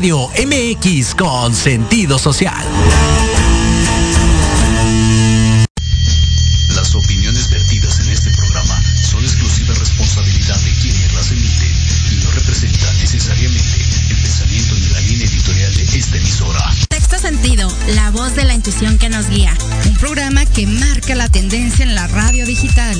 Radio MX con sentido social. Las opiniones vertidas en este programa son exclusiva responsabilidad de quienes las emiten y no representan necesariamente el pensamiento ni la línea editorial de esta emisora. Sexto sentido, la voz de la intuición que nos guía. Un programa que marca la tendencia en la radio digital.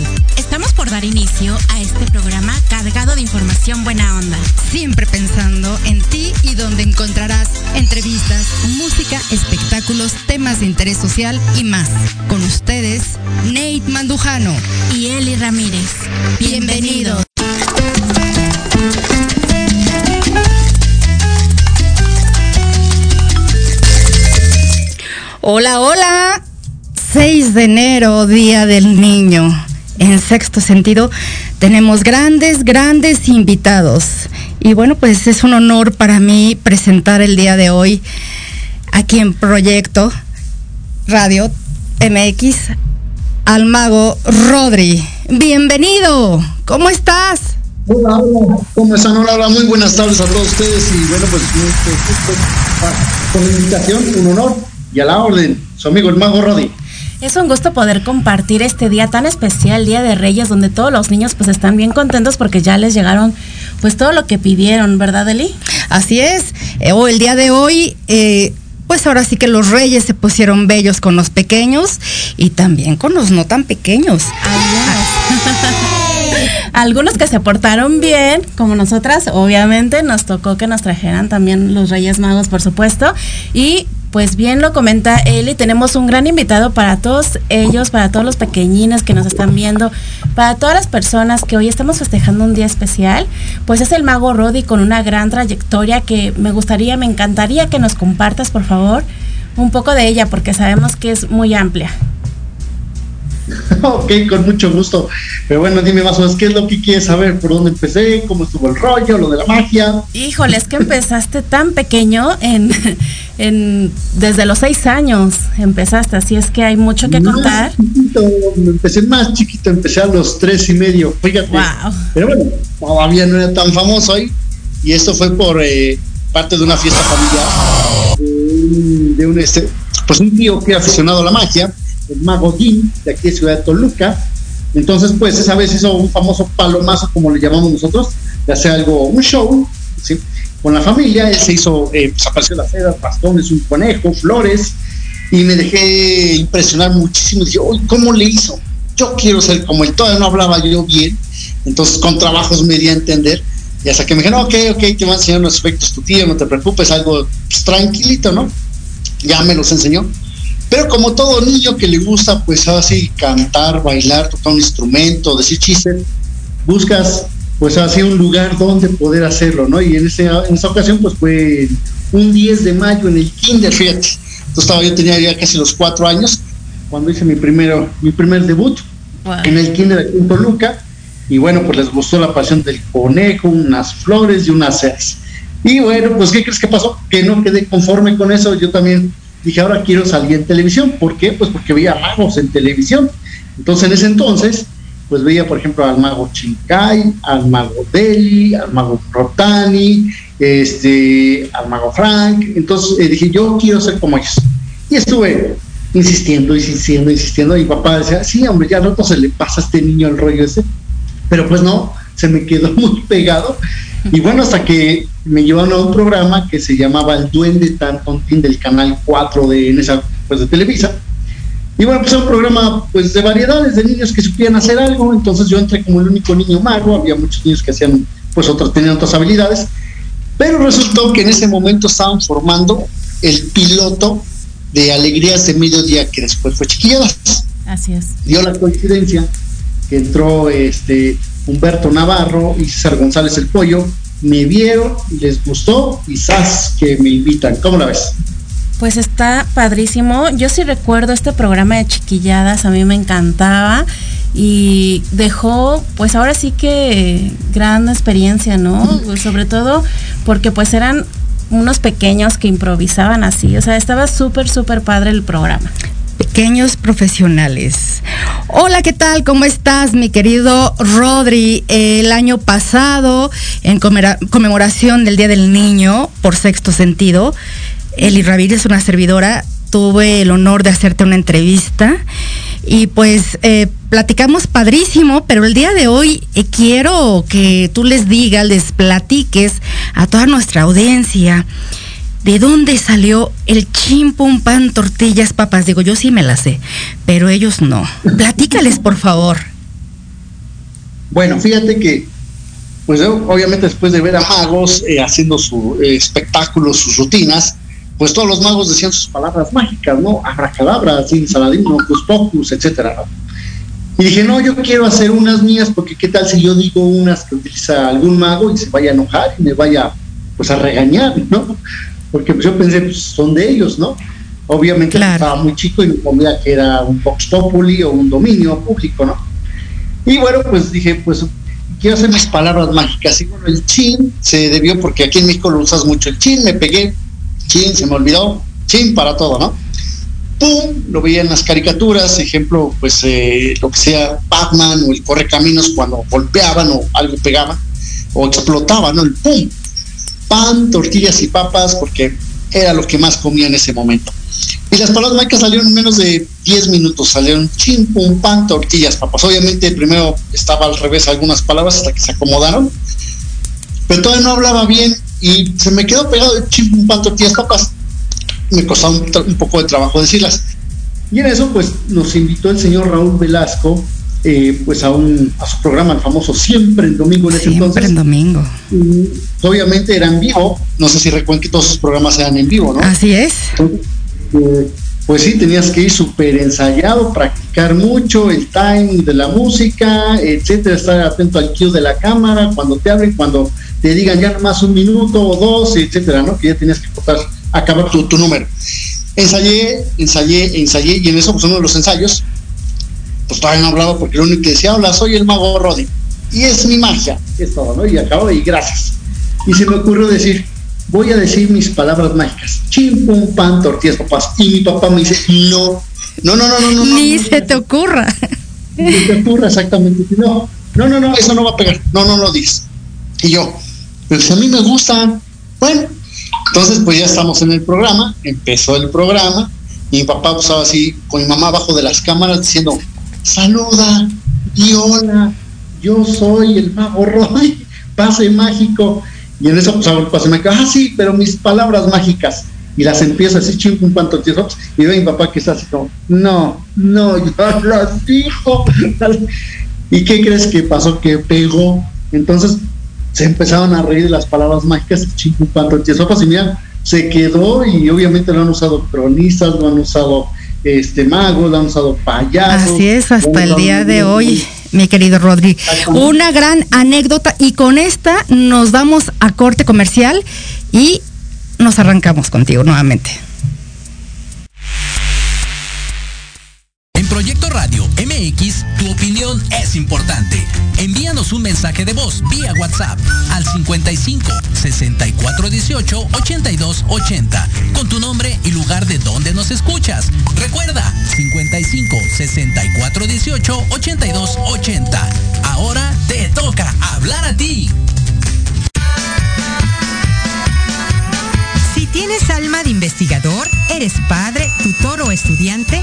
Estamos por dar inicio a este programa cargado de información buena onda. Siempre pensando en ti y donde encontrarás entrevistas, música, espectáculos, temas de interés social y más. Con ustedes, Nate Mandujano y Eli Ramírez. Bienvenidos. Hola, hola. 6 de enero, Día del Niño. En sexto sentido, tenemos grandes, grandes invitados. Y bueno, pues es un honor para mí presentar el día de hoy aquí en Proyecto Radio MX al mago Rodri. Bienvenido, ¿cómo estás? Hola, ¿cómo están? Hola, hola, muy buenas tardes a todos ustedes y bueno, pues con la invitación, un honor y a la orden, su amigo el mago Rodri. Es un gusto poder compartir este día tan especial, Día de Reyes, donde todos los niños pues están bien contentos porque ya les llegaron pues todo lo que pidieron, ¿verdad, Eli? Así es. Eh, o el día de hoy, eh, pues ahora sí que los reyes se pusieron bellos con los pequeños y también con los no tan pequeños. Algunos que se portaron bien, como nosotras, obviamente nos tocó que nos trajeran también los Reyes Magos, por supuesto, y pues bien lo comenta Eli, tenemos un gran invitado para todos ellos, para todos los pequeñines que nos están viendo, para todas las personas que hoy estamos festejando un día especial, pues es el mago Rodi con una gran trayectoria que me gustaría, me encantaría que nos compartas, por favor, un poco de ella, porque sabemos que es muy amplia. ok, con mucho gusto. Pero bueno, dime más o menos qué es lo que quieres saber, por dónde empecé, cómo estuvo el rollo, lo de la magia. Híjole, es que empezaste tan pequeño en, en desde los seis años empezaste, así es que hay mucho que contar. empecé más chiquito, empecé a los tres y medio, fíjate. Pero bueno, todavía no era tan famoso ahí. Y esto fue por eh, parte de una fiesta familiar de un este, pues un tío que era aficionado a la magia el mago Jim, de aquí de Ciudad de Toluca. Entonces, pues esa vez hizo un famoso palomazo, como le llamamos nosotros, de hacer algo, un show, con la familia. Él se hizo, eh, pues apareció la seda, bastones, un conejo, flores, y me dejé impresionar muchísimo. Dije, ¿cómo le hizo? Yo quiero ser como él. Todavía no hablaba yo bien, entonces con trabajos me di a entender. Y hasta que me dijeron, ok, ok, te voy a enseñar unos efectos tu tío, no te preocupes, algo pues, tranquilito, ¿no? Ya me los enseñó. Pero como todo niño que le gusta, pues así cantar, bailar, tocar un instrumento, decir chistes, buscas pues así un lugar donde poder hacerlo, ¿no? Y en, ese, en esa ocasión pues fue un 10 de mayo en el kinder, fíjate. Entonces estaba, yo tenía ya casi los cuatro años cuando hice mi, primero, mi primer debut en el kinder de en Toluca. Y bueno, pues les gustó la pasión del conejo, unas flores y unas ceras. Y bueno, pues ¿qué crees que pasó? Que no quedé conforme con eso. Yo también dije, ahora quiero salir en televisión. ¿Por qué? Pues porque veía magos en televisión. Entonces, en ese entonces, pues veía, por ejemplo, al mago Chincay, al mago Deli, al mago Rotani, este, al mago Frank. Entonces eh, dije, yo quiero ser como ellos. Y estuve insistiendo, insistiendo, insistiendo. Y papá decía, sí, hombre, ya no se le pasa a este niño el rollo ese. Pero pues no, se me quedó muy pegado. Y bueno, hasta que me llevaron a un programa que se llamaba El Duende Tantontín del canal 4 de, en esa, pues, de Televisa. Y bueno, pues era un programa pues de variedades de niños que supieran hacer algo. Entonces yo entré como el único niño mago, había muchos niños que hacían, pues otros tenían otras habilidades. Pero resultó que en ese momento estaban formando el piloto de Alegrías de Mediodía, que después fue Chiquilladas. Así es. Dio la coincidencia que entró este Humberto Navarro y César González el Pollo, me vieron, les gustó, quizás que me invitan. ¿Cómo la ves? Pues está padrísimo. Yo sí recuerdo este programa de chiquilladas, a mí me encantaba y dejó, pues ahora sí que gran experiencia, ¿no? Sobre todo porque pues eran unos pequeños que improvisaban así, o sea, estaba súper, súper padre el programa. Pequeños profesionales. Hola, ¿qué tal? ¿Cómo estás, mi querido Rodri? El año pasado, en conmemoración del Día del Niño, por sexto sentido, Eli Ramírez, una servidora, tuve el honor de hacerte una entrevista y pues eh, platicamos padrísimo, pero el día de hoy eh, quiero que tú les digas, les platiques a toda nuestra audiencia de dónde salió el chimpum pan tortillas papas. Digo, yo sí me la sé, pero ellos no. Platícales, por favor. Bueno, fíjate que, pues obviamente después de ver a magos eh, haciendo su espectáculo, sus rutinas, pues todos los magos decían sus palabras mágicas, ¿no? Abracadabra, sin saladino, pues pocus, etcétera. Y dije, no, yo quiero hacer unas mías porque qué tal si yo digo unas que utiliza algún mago y se vaya a enojar y me vaya pues a regañar, ¿no? Porque pues yo pensé, pues son de ellos, ¿no? Obviamente estaba muy chico y me comía que era un Vox Populi o un dominio público, ¿no? Y bueno, pues dije, pues quiero hacer mis palabras mágicas. Y bueno, el chin se debió porque aquí en México lo usas mucho. El chin me pegué chin, se me olvidó, chin para todo, ¿no? ¡Pum! Lo veía en las caricaturas, ejemplo, pues eh, lo que sea Batman o el Correcaminos cuando golpeaban o algo pegaba o explotaba, ¿no? El ¡pum! Pan, tortillas y papas, porque era lo que más comía en ese momento. Y las palabras mágicas salieron en menos de 10 minutos, salieron chin, pum, pan, tortillas, papas. Obviamente primero estaba al revés algunas palabras hasta que se acomodaron, pero todavía no hablaba bien y se me quedó pegado el chip un pan tortillas papas. Me costó un, poco de trabajo decirlas. Y en eso, pues, nos invitó el señor Raúl Velasco, eh, pues, a, un, a su programa, el famoso Siempre en Domingo en ese Siempre entonces. en Domingo. obviamente era en vivo. No sé si recuerden que todos sus programas eran en vivo, ¿no? Así es. Eh, pues sí, tenías que ir súper ensayado, practicar mucho el timing de la música, etcétera, estar atento al cue de la cámara, cuando te abren, cuando te digan ya nomás un minuto o dos, etcétera, ¿no? Que ya tenías que acabar tu, número. Ensayé, ensayé, ensayé, y en eso, pues uno de los ensayos, pues todavía no hablaba porque lo único que decía, hola, soy el mago Roddy. Y es mi magia, es todo, ¿no? Y acabo y gracias. Y se me ocurrió decir, voy a decir mis palabras mágicas. Chim, pum, pan, tortillas, papás. Y mi papá me dice, no, no, no, no, no, no. Ni se te ocurra. Ni se te ocurra, exactamente. No, no, no, no, eso no va a pegar. No, no lo dices. Y yo, pero si a mí me gustan, bueno, entonces pues ya estamos en el programa, empezó el programa, y mi papá pues estaba así con mi mamá abajo de las cámaras diciendo, saluda, y hola, yo soy el mago Roy, pase mágico. Y en eso pues hago pase mágico, ah sí, pero mis palabras mágicas. Y las empiezo así, ching, un panto, y veo a mi papá que está así como, no, no, ya las dijo. ¿Y qué crees que pasó? Que pegó. Entonces se empezaron a reír de las palabras mágicas, sopas y mira, se quedó y obviamente lo han usado cronistas, lo han usado este magos, han usado payasos. Así es, hasta el día de hoy, mi querido Rodri. Una gran anécdota y con esta nos vamos a corte comercial y nos arrancamos contigo nuevamente. MX, tu opinión es importante envíanos un mensaje de voz vía WhatsApp al 55 64 18 82 80 con tu nombre y lugar de donde nos escuchas. Recuerda 55 64 18 82 80. Ahora te toca hablar a ti. Si tienes alma de investigador, eres padre, tutor o estudiante,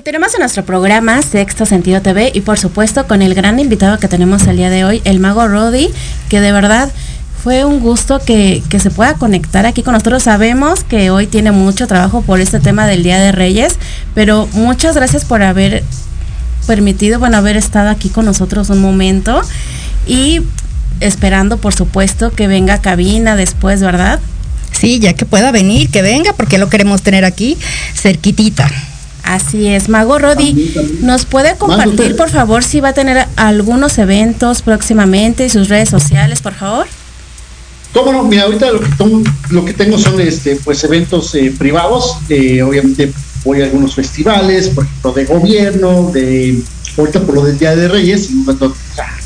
Continuamos en nuestro programa Sexto Sentido TV y por supuesto con el gran invitado que tenemos el día de hoy, el mago Roddy, que de verdad fue un gusto que, que, se pueda conectar aquí con nosotros. Sabemos que hoy tiene mucho trabajo por este tema del Día de Reyes, pero muchas gracias por haber permitido, bueno, haber estado aquí con nosotros un momento y esperando, por supuesto, que venga cabina después, ¿verdad? Sí, ya que pueda venir, que venga, porque lo queremos tener aquí cerquitita. Así es, Mago Rodi, ¿nos puede compartir por favor si va a tener algunos eventos próximamente y sus redes sociales, por favor? Cómo no, mira, ahorita lo que, tengo, lo que tengo son este, pues eventos eh, privados, eh, obviamente voy a algunos festivales, por ejemplo, de gobierno, de ahorita por lo del Día de Reyes,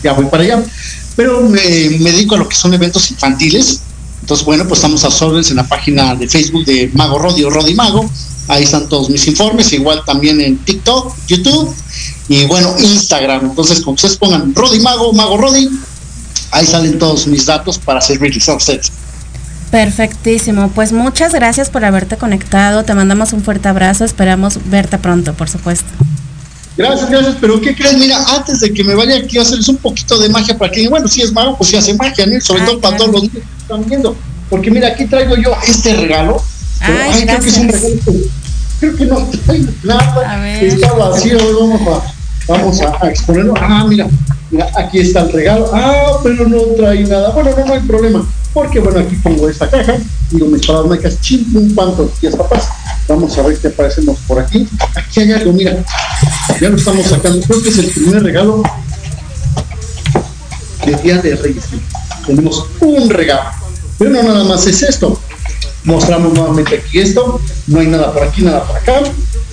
ya voy para allá, pero me, me dedico a lo que son eventos infantiles, entonces bueno, pues estamos a órdenes en la página de Facebook de Mago Rodi o Rodi Mago, Ahí están todos mis informes, igual también en TikTok, YouTube y bueno, Instagram. Entonces, como ustedes pongan Rodi Mago, Mago Rodi, ahí salen todos mis datos para servirles a ustedes. Perfectísimo, pues muchas gracias por haberte conectado, te mandamos un fuerte abrazo, esperamos verte pronto, por supuesto. Gracias, gracias, pero ¿qué crees? Mira, antes de que me vaya aquí a hacerles un poquito de magia para que, bueno, si es mago, pues si hace magia, ¿no? Sobre todo para todos los que están viendo. Porque mira, aquí traigo yo este regalo Ay, creo que es un regalo. Creo que no trae nada. Está vacío. Vamos a, vamos a, exponerlo. Ah, mira, mira, aquí está el regalo. Ah, pero no trae nada. Bueno, no, no hay problema. Porque bueno, aquí pongo esta caja. Digo, mis palabras mágicas, chim, pum, pan, tortillas, papás. Vamos a ver qué aparecemos por aquí. Aquí hay algo, mira. Ya lo estamos sacando. Creo que es el primer regalo del Día de Reyes. Tenemos un regalo. Pero no nada más es esto mostramos nuevamente aquí esto, no hay nada por aquí, nada por acá.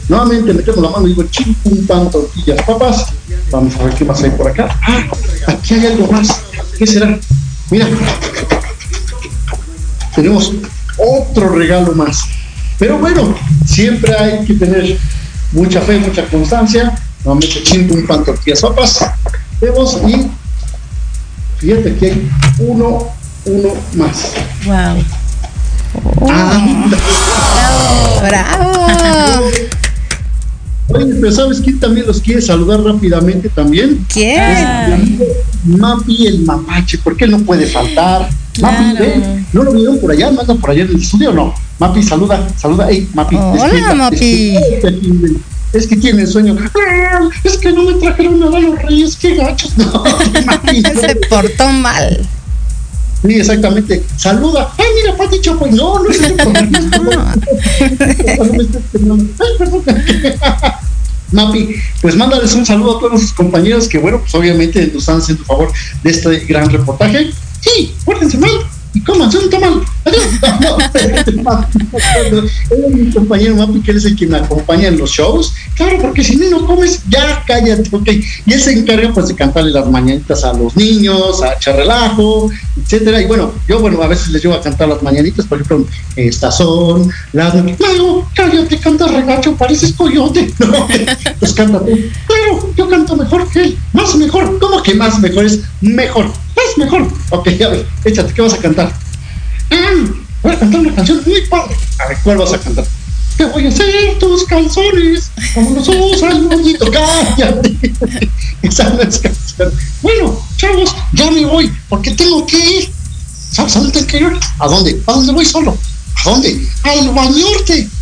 Nuevamente metemos la mano y digo, ching, pum, pan, tortillas, papas. Vamos a ver qué más hay por acá. Ah, aquí hay algo más. ¿Qué será? Mira, tenemos otro regalo más. Pero bueno, siempre hay que tener mucha fe, mucha constancia. Nuevamente, ching, pum, pan, tortillas, papas. Vemos y fíjate que hay uno, uno más. Wow. Oh. ¡Bravo! Oye, pero ¿sabes quién también los quiere saludar rápidamente también? ¿Quién? Mapi el mapache, porque él no puede faltar. Mapi, ¿eh? ¿no lo vieron por allá? ¿No anda por allá en el estudio o no? Mapi, saluda, saluda. Hey, Mapi. Hola, despierta, Mapi. despierta. Es que tiene sueño. Es que no me trajeron nada los reyes, qué gachos. No, Mapi, Se portó mal. Sí, exactamente. Saluda. Ay, mira, Pati Chapoy. No, no es el Ay, perdón. Mapi, pues mándales un saludo a todos nuestros compañeros que, bueno, pues obviamente nos están haciendo favor de este gran reportaje. Sí, pórtense mal y cómanse un tamal. No, es mi compañero Mapi, que es el que me acompaña en los shows. Claro, porque si no comes, ya cállate, ok. Y él se encarga pues de cantarle las mañanitas a los niños, a echar relajo, etcétera. Y bueno, yo bueno, a veces les llevo a cantar las mañanitas, por ejemplo, estas son las cállate, canta regacho, pareces coyote. No, pues cántate. Claro, yo canto mejor que él, más mejor. ¿Cómo que más mejor es mejor? Más mejor. Ok, a ver, échate, ¿qué vas a cantar? Voy a cantar una canción muy padre. A ver, ¿cuál vas a cantar? Te voy a hacer tus calzones como los usa el moñito. Cállate. Esa no es canción. Bueno, chavos, ya me voy porque tengo que ir. ¿Sabes a dónde que ir? ¿A dónde? ¿A dónde voy solo? ¿A dónde? Al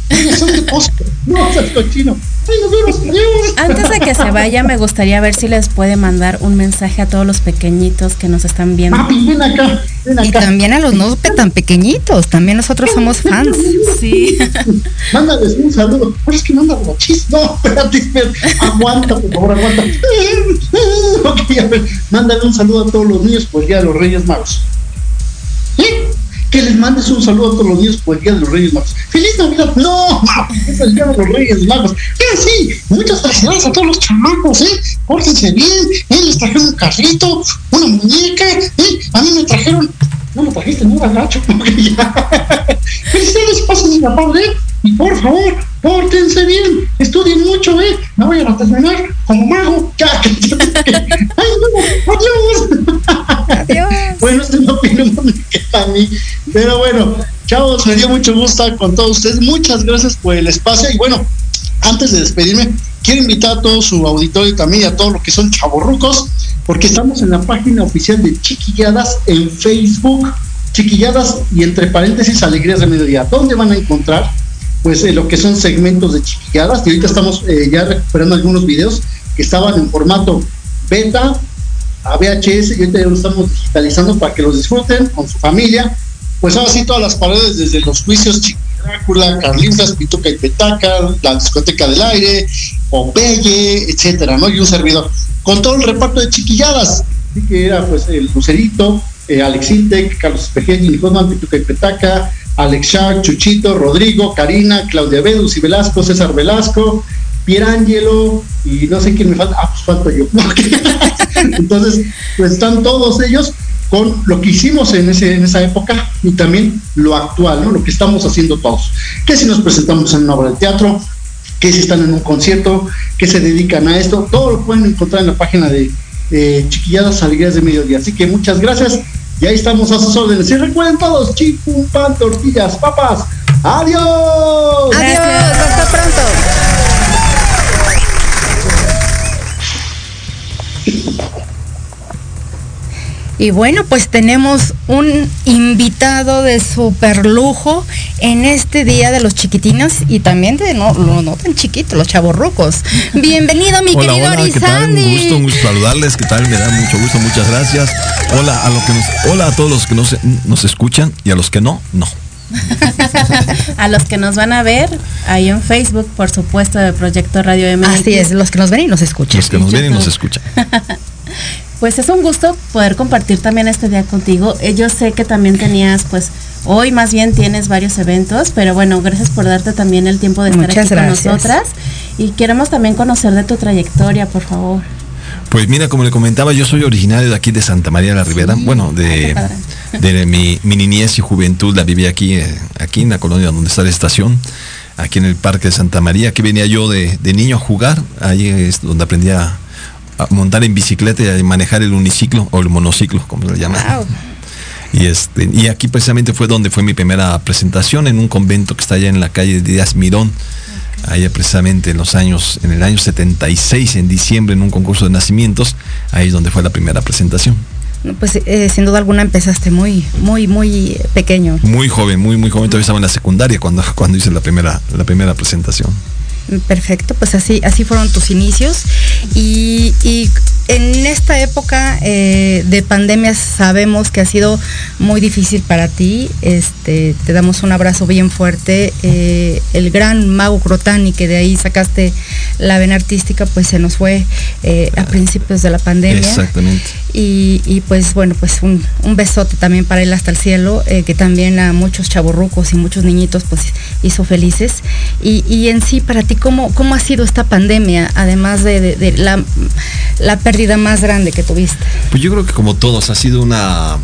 bañorte. son depósito. No seas cochino. Antes de que se vaya, me gustaría ver si les puede mandar un mensaje a todos los pequeñitos que nos están viendo. Papi, ven acá, ven acá. Y también a los no tan pequeñitos, también nosotros somos fans. Sí. Mándales un saludo. Pero es que manda chis. No, espérate, espérate. Aguanta, por favor, aguanta. ok, a ver, mándale un saludo a todos los niños Día de los Reyes Magos. ¿Eh? Que les mandes un saludo a todos los niños por el Día de los Reyes Magos. ¡Feliz Navidad! ¡No! Es el Día de los Reyes Magos. ¡Eh, sí! Muchas felicidades a todos los chamacos, ¿eh? Pórtense bien, ¿eh? Les trajeron un carrito, una muñeca, ¿eh? A mí me trajeron... No me trajiste, era gacho. ¡Felicidades, pasen a padre! Y por favor, pórtense bien, estudien mucho, ¿eh? No vayan a terminar como mago. ¡Ya! ¡Ay, no! ¡Adiós! Adiós. Bueno, este opinión me queda a mí. Pero bueno, chavos, me dio mucho gusto con todos ustedes. Muchas gracias por el espacio. Y bueno, antes de despedirme, quiero invitar a todo su auditorio y también a todos los que son chavorrucos, porque estamos en la página oficial de Chiquilladas en Facebook. Chiquilladas y entre paréntesis Alegrías de Mediodía. ¿Dónde van a encontrar? Pues eh, lo que son segmentos de chiquilladas. Y ahorita estamos eh, ya recuperando algunos videos que estaban en formato beta, a VHS y ahorita ya lo estamos digitalizando para que los disfruten con su familia. Pues ahora sí, todas las paredes, desde los juicios Drácula, Carlintas, Pituca y Petaca, la discoteca del aire, Popeye, etcétera, ¿no? Y un servidor. Con todo el reparto de chiquilladas. Así que era pues el Lucerito, eh, Alex Intec, Carlos Espejel, Nicosman, Pituca y Petaca, Alex Shark, Chuchito, Rodrigo, Karina, Claudia Bedus y Velasco, César Velasco, Pierangelo y no sé quién me falta. Ah, pues falta yo. Entonces, pues están todos ellos con lo que hicimos en, ese, en esa época y también lo actual, ¿no? Lo que estamos haciendo todos. Que si nos presentamos en una obra de teatro, que si están en un concierto, que se dedican a esto, todo lo pueden encontrar en la página de eh, Chiquilladas Alegrías de Mediodía. Así que muchas gracias y ahí estamos a sus órdenes. Y recuerden todos, chipum, pan, tortillas, papas. Adiós. Adiós, hasta pronto. Y bueno, pues tenemos un invitado de super lujo en este día de los chiquitinos y también de no, no, no tan chiquitos, los chavorrucos. Bienvenido, mi Hola, querido hola, ¿qué tal? Un gusto, un gusto saludarles, ¿qué tal? Me da mucho gusto, muchas gracias. Hola a, lo que nos, hola a todos los que nos, nos escuchan y a los que no, no. A los que nos van a ver ahí en Facebook, por supuesto, de Proyecto Radio MX. Así es, los que nos ven y nos escuchan. Los que nos ven y nos escuchan. Pues es un gusto poder compartir también este día contigo. Eh, Yo sé que también tenías, pues, hoy más bien tienes varios eventos, pero bueno, gracias por darte también el tiempo de estar Muchas aquí gracias. con nosotras. Y queremos también conocer de tu trayectoria, por favor. Pues mira, como le comentaba, yo soy originario de aquí de Santa María la Ribera. Bueno, de, de mi, mi niñez y juventud la viví aquí, eh, aquí en la colonia donde está la estación, aquí en el Parque de Santa María. Aquí venía yo de, de niño a jugar, ahí es donde aprendí a, a montar en bicicleta y a manejar el uniciclo o el monociclo, como se le llama. Wow. Y, este, y aquí precisamente fue donde fue mi primera presentación en un convento que está allá en la calle Díaz Mirón. Allá precisamente en los años, en el año 76, en diciembre, en un concurso de nacimientos, ahí es donde fue la primera presentación. Pues eh, sin duda alguna empezaste muy, muy, muy pequeño. Muy joven, muy, muy joven, todavía estaba en la secundaria cuando, cuando hice la primera, la primera presentación. Perfecto, pues así, así fueron tus inicios. Y, y en esta época eh, de pandemia sabemos que ha sido muy difícil para ti. Este, te damos un abrazo bien fuerte. Eh, el gran mago Crotani, que de ahí sacaste la vena artística, pues se nos fue eh, a principios de la pandemia. Exactamente. Y, y, pues bueno, pues un, un, besote también para él hasta el cielo, que también a muchos chavorrucos y muchos niñitos pues hizo felices. Y, y en sí, para ti, ¿cómo, ¿cómo ha sido esta pandemia, además de, de, de la, la, pérdida más grande que tuviste? Pues yo creo que como todos, ha sido una,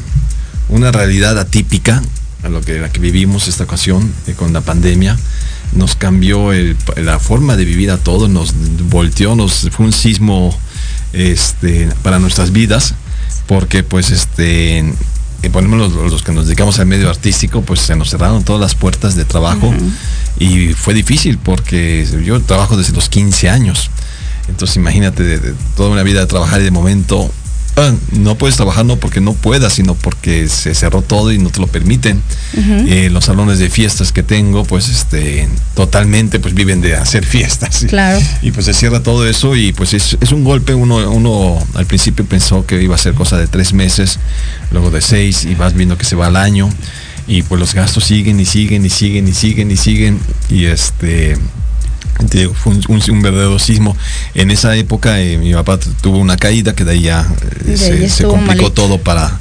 una realidad atípica a lo que, la que vivimos esta ocasión eh, con la pandemia. Nos cambió el, la forma de vivir a todos, nos volteó, nos fue un sismo este, para nuestras vidas, porque pues este, por ejemplo los, los, que nos dedicamos al medio artístico, pues se nos cerraron todas las puertas de trabajo uh -huh. y fue difícil porque yo trabajo desde los 15 años. Entonces imagínate de, de toda una vida de trabajar y de momento ah, no puedes trabajar no porque no puedas, sino porque se cerró todo y no te lo permiten. Eh, los salones de fiestas que tengo, pues este, totalmente pues viven de hacer fiestas. Claro. Y pues se cierra todo eso y pues es, un golpe. Uno, uno al principio pensó que iba a ser cosa de tres meses, luego de seis y vas viendo que se va al año y pues los gastos siguen y siguen y siguen y siguen y siguen y este fue un, verdadero sismo. En esa época eh, mi papá tuvo una caída que de ahí ya eh, se, complicó todo para,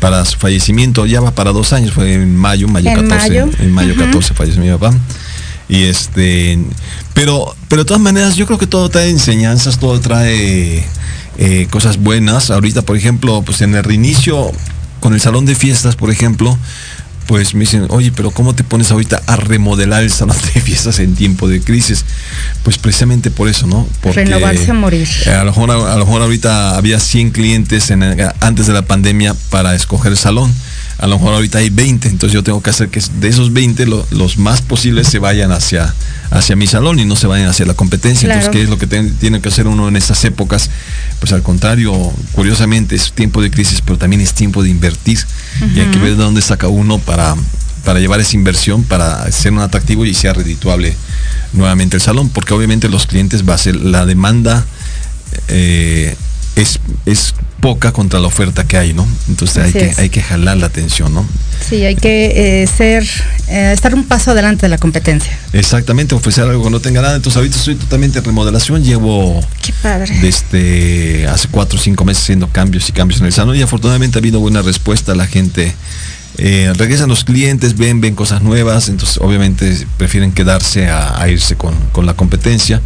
para su fallecimiento. Ya va para dos años, fue en mayo, mayo 14. En mayo 14 falleció mi papá. Y este, pero, pero de todas maneras, yo creo que todo trae enseñanzas, todo trae eh, cosas buenas. Ahorita, por ejemplo, pues en el reinicio, con el salón de fiestas, por ejemplo, pues me dicen, oye, pero ¿cómo te pones ahorita a remodelar el salón de fiestas en tiempo de crisis? Pues precisamente por eso, ¿no? Porque Renovarse a morir. A lo, mejor, a, lo mejor ahorita había 100 clientes antes de la pandemia para escoger el salón a lo mejor ahorita hay 20, entonces yo tengo que hacer que de esos 20 los más posibles se vayan hacia, hacia mi salón y no se vayan hacia la competencia. Entonces, ¿qué es lo que tiene que hacer uno en estas épocas? Pues al contrario, curiosamente es tiempo de crisis, pero también es tiempo de invertir y hay que ver de dónde saca uno para, para llevar esa inversión, para ser un atractivo y sea redituable nuevamente el salón, porque obviamente los clientes va a ser la demanda. Eh, es, es poca contra la oferta que hay, ¿no? Entonces hay que, hay que jalar la atención, ¿no? Sí, hay que eh, ser, eh, estar un paso adelante de la competencia. Exactamente, ofrecer algo que no tenga nada. Entonces ahorita estoy totalmente en remodelación, llevo Qué padre. desde hace cuatro o cinco meses haciendo cambios y cambios en el salón y afortunadamente ha habido buena respuesta, la gente eh, regresan los clientes, ven, ven cosas nuevas, entonces obviamente prefieren quedarse a, irse con, con la competencia.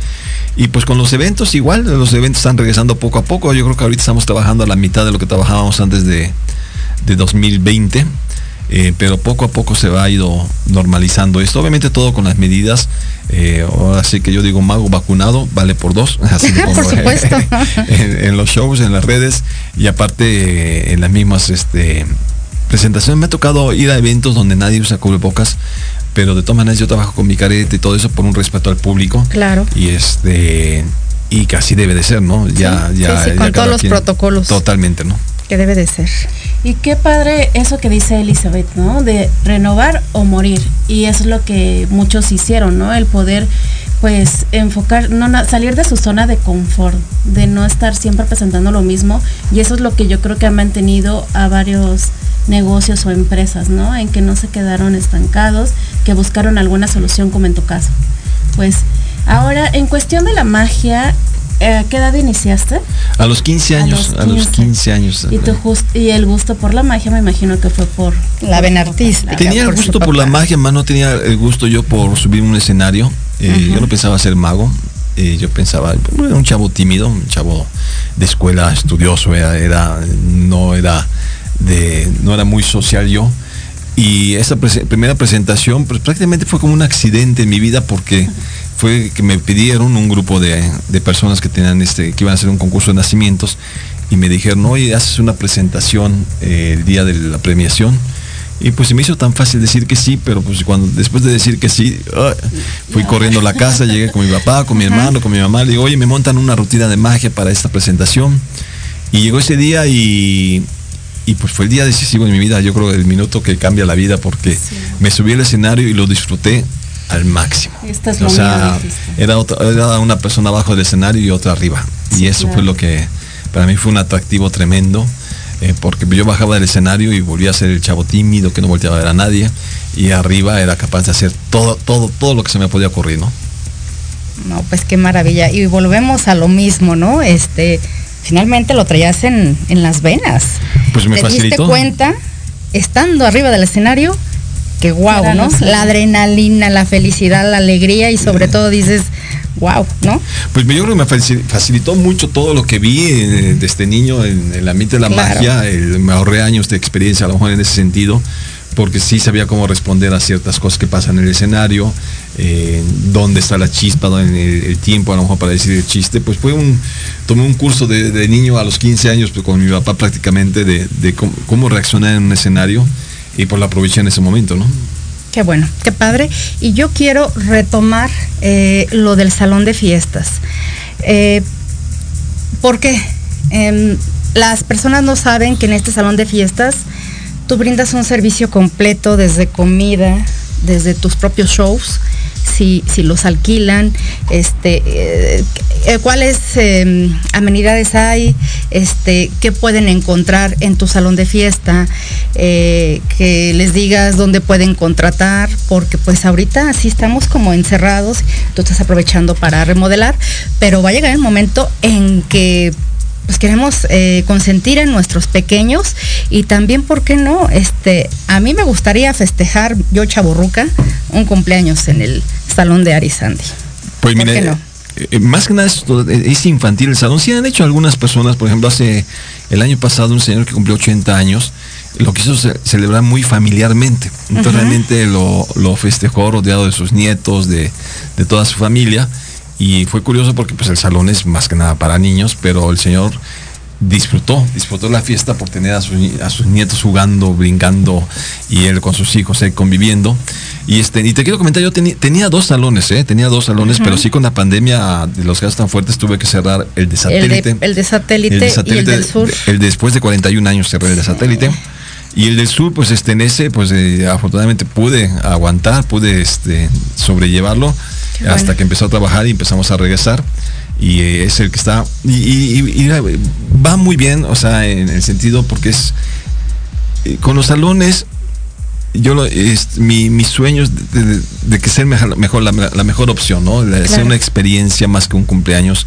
Y pues con los eventos igual, los eventos están regresando poco a poco. Yo creo que ahorita estamos trabajando a la mitad de lo que trabajábamos antes de, 2020. Eh, pero poco a poco se va a ido normalizando esto. Obviamente todo con las medidas. Eh, así que yo digo mago vacunado vale por dos. Así por supuesto. en, los shows, en las redes y aparte eh, en las mismas este, presentaciones. Me ha tocado ir a eventos donde nadie usa cubrebocas pero de todas maneras yo trabajo con mi careta y todo eso por un respeto al público. Claro. Y este y que así debe de ser, ¿no? Ya, ya, sí, con todos los protocolos. Totalmente, ¿no? Que debe de ser. Y qué padre eso que dice Elizabeth, ¿no? De renovar o morir. Y eso es lo que muchos hicieron, ¿no? El poder pues enfocar, no, salir de su zona de confort, de no estar siempre presentando lo mismo. Y eso es lo que yo creo que ha mantenido a varios negocios o empresas, ¿no? En que no se quedaron estancados, que buscaron alguna solución como en tu caso. Pues ahora, en cuestión de la magia, ¿a qué edad iniciaste? A los 15 años, a los 15, años. Y, tu y el gusto por la magia me imagino que fue por... La vena artística. Tenía el gusto por la magia, más no tenía el gusto yo por subir un escenario. Eh, yo no pensaba ser mago. Eh, yo pensaba, era un chavo tímido, un chavo de escuela estudioso, era no era de, no era muy social yo. Y esa primera presentación pues, prácticamente fue como un accidente en mi vida porque fue que me pidieron un grupo de, personas que tenían este, que iban a hacer un concurso de nacimientos y me dijeron, oye, haces una presentación eh, el día de la premiación. Y pues se me hizo tan fácil decir que sí, pero pues cuando después de decir que sí, fui corriendo a la casa, llegué con mi papá, con mi hermano, con mi mamá, le digo, oye, me montan una rutina de magia para esta presentación. Y llegó ese día y y pues fue el día decisivo de mi vida, yo creo el minuto que cambia la vida porque me subí al escenario y lo disfruté al máximo. o sea, era, era una persona abajo del escenario y otra arriba. y eso fue lo que para mí fue un atractivo tremendo. Eh, porque yo bajaba del escenario y volvía a ser el chavo tímido que no volteaba a ver a nadie y arriba era capaz de hacer todo, todo, todo lo que se me podía ocurrir, ¿no? No, pues qué maravilla. Y volvemos a lo mismo, ¿no? Este, finalmente lo traías en, las venas. Pues me ¿Te diste cuenta, estando arriba del escenario, que wow, ¿no? La adrenalina, la felicidad, la alegría y sobre todo dices, wow, ¿no? Pues yo creo que me facilitó mucho todo lo que vi eh, de este niño en, el ambiente de la magia, me ahorré años de experiencia a lo mejor en ese sentido porque sí sabía cómo responder a ciertas cosas que pasan en el escenario, eh, dónde está la chispa, dónde el, tiempo a lo mejor para decir el chiste, pues fue un, tomé un curso de, niño a los 15 años pues, con mi papá prácticamente de, cómo, reaccionar en un escenario y pues lo aproveché en ese momento, ¿no? Qué bueno, qué padre. Y yo quiero retomar eh, lo del salón de fiestas. Eh, ¿Por qué? Em, las personas no saben que en este salón de fiestas tú brindas un servicio completo desde comida, desde tus propios shows, si, si los alquilan, este, eh, eh, cuáles em, amenidades hay, este, qué pueden encontrar en tu salón de fiesta, eh, que les digas dónde pueden contratar, porque pues ahorita sí estamos como encerrados, tú estás aprovechando para remodelar, pero va a llegar el momento en que pues queremos eh, consentir en nuestros pequeños y también, ¿por qué no? Este, a mí me gustaría festejar, yo chaborruca, un cumpleaños en el salón de Arizandi. Pues mira, eh, eh, más que nada es, infantil el salón. Sí han hecho algunas personas, por ejemplo, hace el año pasado un señor que cumplió 80 años, lo quiso celebrar muy familiarmente. Entonces realmente lo, festejó rodeado de sus nietos, de, de toda su familia y fue curioso porque pues el salón es más que nada para niños, pero el señor disfrutó, disfrutó la fiesta por tener a sus, nietos jugando, brincando y él con sus hijos eh, conviviendo. Y este, y te quiero comentar, yo tenía dos salones, eh, tenía dos salones, pero sí con la pandemia de los casos tan fuertes tuve que cerrar el de satélite. El de, satélite, y el del sur. El después de 41 años cerré el de satélite. Y el del sur, pues este, en ese, pues eh, afortunadamente pude aguantar, pude este, sobrellevarlo hasta que empezó a trabajar y empezamos a regresar. Y eh, es el que está. Y, va muy bien, o sea, en el sentido porque es. Eh, con los salones, yo lo, es, mi, mis sueños de, que sea mejor, la, mejor opción, ¿no? De Ser una experiencia más que un cumpleaños,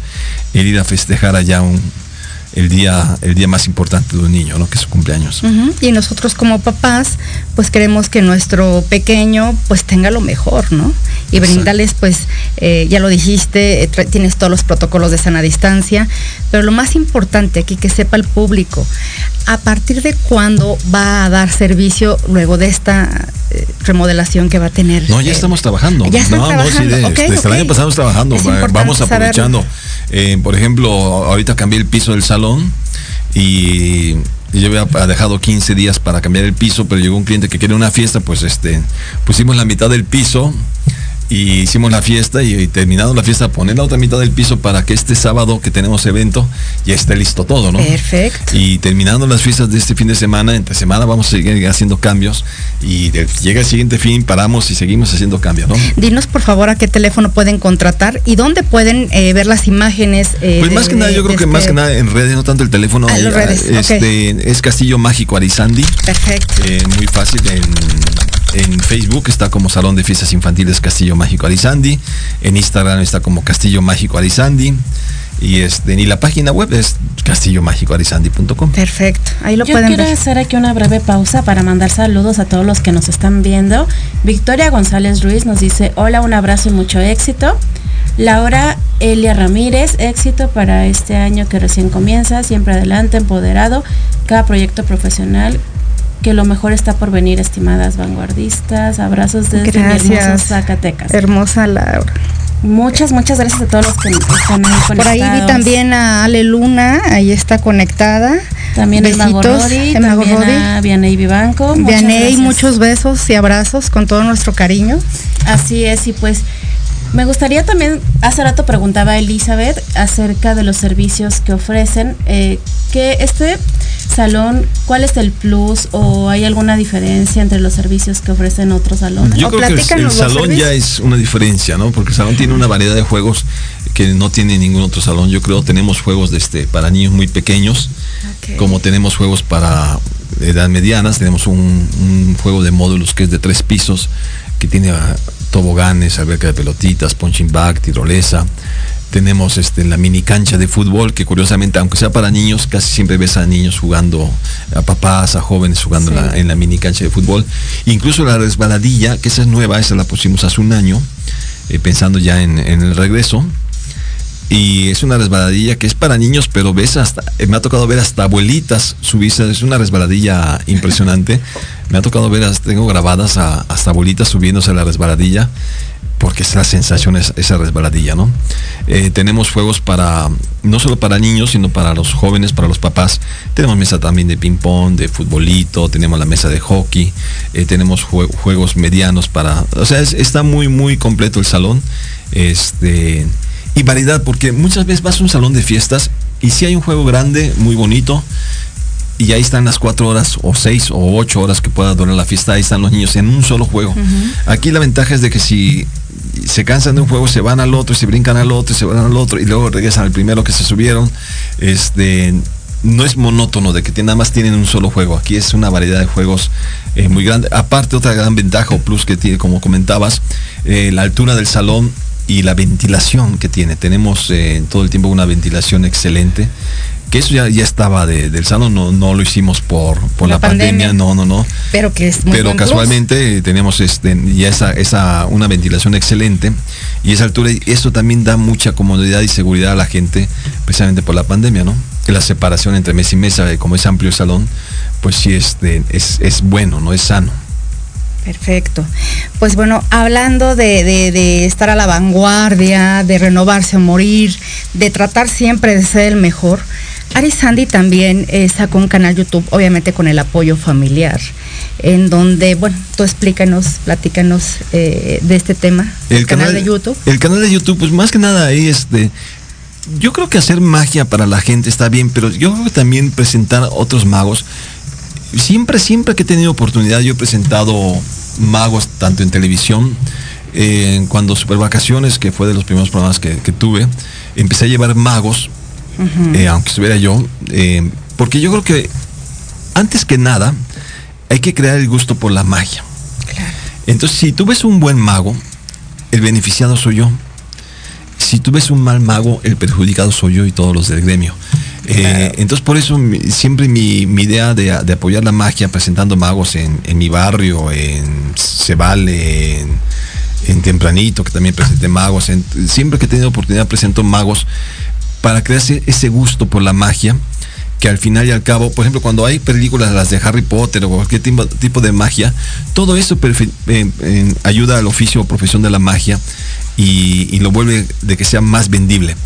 el ir a festejar allá un, el día, el día más importante de un niño, ¿no? Que es su cumpleaños. Y nosotros como papás, pues queremos que nuestro pequeño pues tenga lo mejor, ¿no? Y brindarles, pues, eh, ya lo dijiste, eh, tienes todos los protocolos de sana distancia, pero lo más importante aquí que sepa el público, a partir de cuándo va a dar servicio luego de esta eh, remodelación que va a tener. No, ya estamos trabajando. Ya no, no, sí, desde el año pasado estamos trabajando, vamos aprovechando. por ejemplo, ahorita cambié el piso del salón y yo había dejado 15 días para cambiar el piso, pero llegó un cliente que quiere una fiesta, pues este, pusimos la mitad del piso y hicimos la fiesta y, terminando la fiesta poner la otra mitad del piso para que este sábado que tenemos evento ya esté listo todo, ¿no? Perfecto. Y terminando las fiestas de este fin de semana, entre semana vamos a seguir haciendo cambios y llega el siguiente fin, paramos y seguimos haciendo cambios, ¿no? Dinos por favor a qué teléfono pueden contratar y dónde pueden eh, ver las imágenes. Eh, pues más que nada, yo creo que más que este nada en redes, no tanto el teléfono. Ah, este, Es Castillo Mágico Arizandi. Perfecto. Eh, muy fácil en en Facebook está como Salón de Fiestas Infantiles Castillo Mágico Arizandi. En Instagram está como Castillo Mágico Arizandi. Y, este, y la página web es castillomágicoarizandi.com. Perfecto, ahí lo Yo pueden quiero hacer aquí una breve pausa para mandar saludos a todos los que nos están viendo. Victoria González Ruiz nos dice, hola, un abrazo y mucho éxito. Laura Elia Ramírez, éxito para este año que recién comienza, siempre adelante, empoderado, cada proyecto profesional que lo mejor está por venir, estimadas vanguardistas. Abrazos desde gracias. Zacatecas. Hermosa Laura. Muchas, muchas gracias a todos los que están ahí conectados. Por ahí vi también a Ale Luna, ahí está conectada. También Besitos, a también a Vianey Vivanco. Vianey, muchos besos y abrazos con todo nuestro cariño. Así es, y pues me gustaría también, hace rato preguntaba Elizabeth acerca de los servicios que ofrecen, eh, que este salón, ¿cuál es el plus o hay alguna diferencia entre los servicios que ofrecen otros salones? Yo creo que el, salón ya es una diferencia, ¿no? Porque el salón tiene una variedad de juegos que no tiene ningún otro salón. Yo creo tenemos juegos de este para niños muy pequeños, como tenemos juegos para edad medianas, tenemos un, un, juego de módulos que es de tres pisos, que tiene toboganes, alberca de pelotitas, punching bag, tirolesa tenemos este, la mini cancha de fútbol, que curiosamente, aunque sea para niños, casi siempre ves a niños jugando, a papás, a jóvenes jugando en la mini cancha de fútbol. Incluso la resbaladilla, que esa es nueva, esa la pusimos hace un año, eh, pensando ya en, el regreso. Y es una resbaladilla que es para niños, pero ves hasta, eh, me ha tocado ver hasta abuelitas subirse, es una resbaladilla impresionante. Me ha tocado ver, tengo grabadas hasta abuelitas subiéndose a la resbaladilla porque es la sensación, esa resbaladilla, ¿no? Eh, tenemos juegos para, no solo para niños, sino para los jóvenes, para los papás. Tenemos mesa también de ping-pong, de futbolito, tenemos la mesa de hockey, eh, tenemos juegos medianos para, o sea, está muy, muy completo el salón. Este, y variedad, porque muchas veces vas a un salón de fiestas Y si hay un juego grande, muy bonito, y ahí están las cuatro horas o seis o ocho horas que pueda durar la fiesta, ahí están los niños en un solo juego. Aquí la ventaja es de que si se cansan de un juego, se van al otro, y se brincan al otro, y se van al otro, y luego regresan al primero que se subieron. Este, no es monótono de que nada más tienen un solo juego. Aquí es una variedad de juegos eh, muy grande. Aparte, otra gran ventaja o plus que tiene, como comentabas, eh, la altura del salón y la ventilación que tiene. Tenemos eh, todo el tiempo una ventilación excelente que eso ya, ya estaba del salón, no, no lo hicimos por, por la, pandemia. no, no, no. Pero que es muy Pero casualmente tenemos este, ya esa, esa, una ventilación excelente y esa altura, eso también da mucha comodidad y seguridad a la gente, precisamente por la pandemia, ¿no? Que la separación entre mesa y mesa, como es amplio el salón, pues sí este, es, es bueno, no es sano. Perfecto. Pues bueno, hablando de, de, estar a la vanguardia, de renovarse o morir, de tratar siempre de ser el mejor, Ari Sandy también eh, sacó un canal YouTube, obviamente con el apoyo familiar, en donde, bueno, tú explícanos, platícanos eh, de este tema. El, canal, de YouTube. El canal de YouTube, pues más que nada ahí, este, yo creo que hacer magia para la gente está bien, pero yo creo que también presentar otros magos. Siempre, siempre que he tenido oportunidad, yo he presentado magos tanto en televisión, eh, cuando Super Vacaciones, que fue de los primeros programas que tuve, empecé a llevar magos eh, aunque estuviera yo, eh, porque yo creo que antes que nada hay que crear el gusto por la magia. Entonces, si tú ves un buen mago, el beneficiado soy yo. Si tú ves un mal mago, el perjudicado soy yo y todos los del gremio. Eh, entonces, por eso siempre mi, idea de, apoyar la magia presentando magos en, mi barrio, en Cebale, en, en Tempranito, que también presenté magos, siempre que he tenido oportunidad presento magos para crearse ese gusto por la magia, que al final y al cabo, por ejemplo, cuando hay películas, las de Harry Potter o cualquier tipo, de magia, todo eso eh, ayuda al oficio o profesión de la magia y, lo vuelve de que sea más vendible.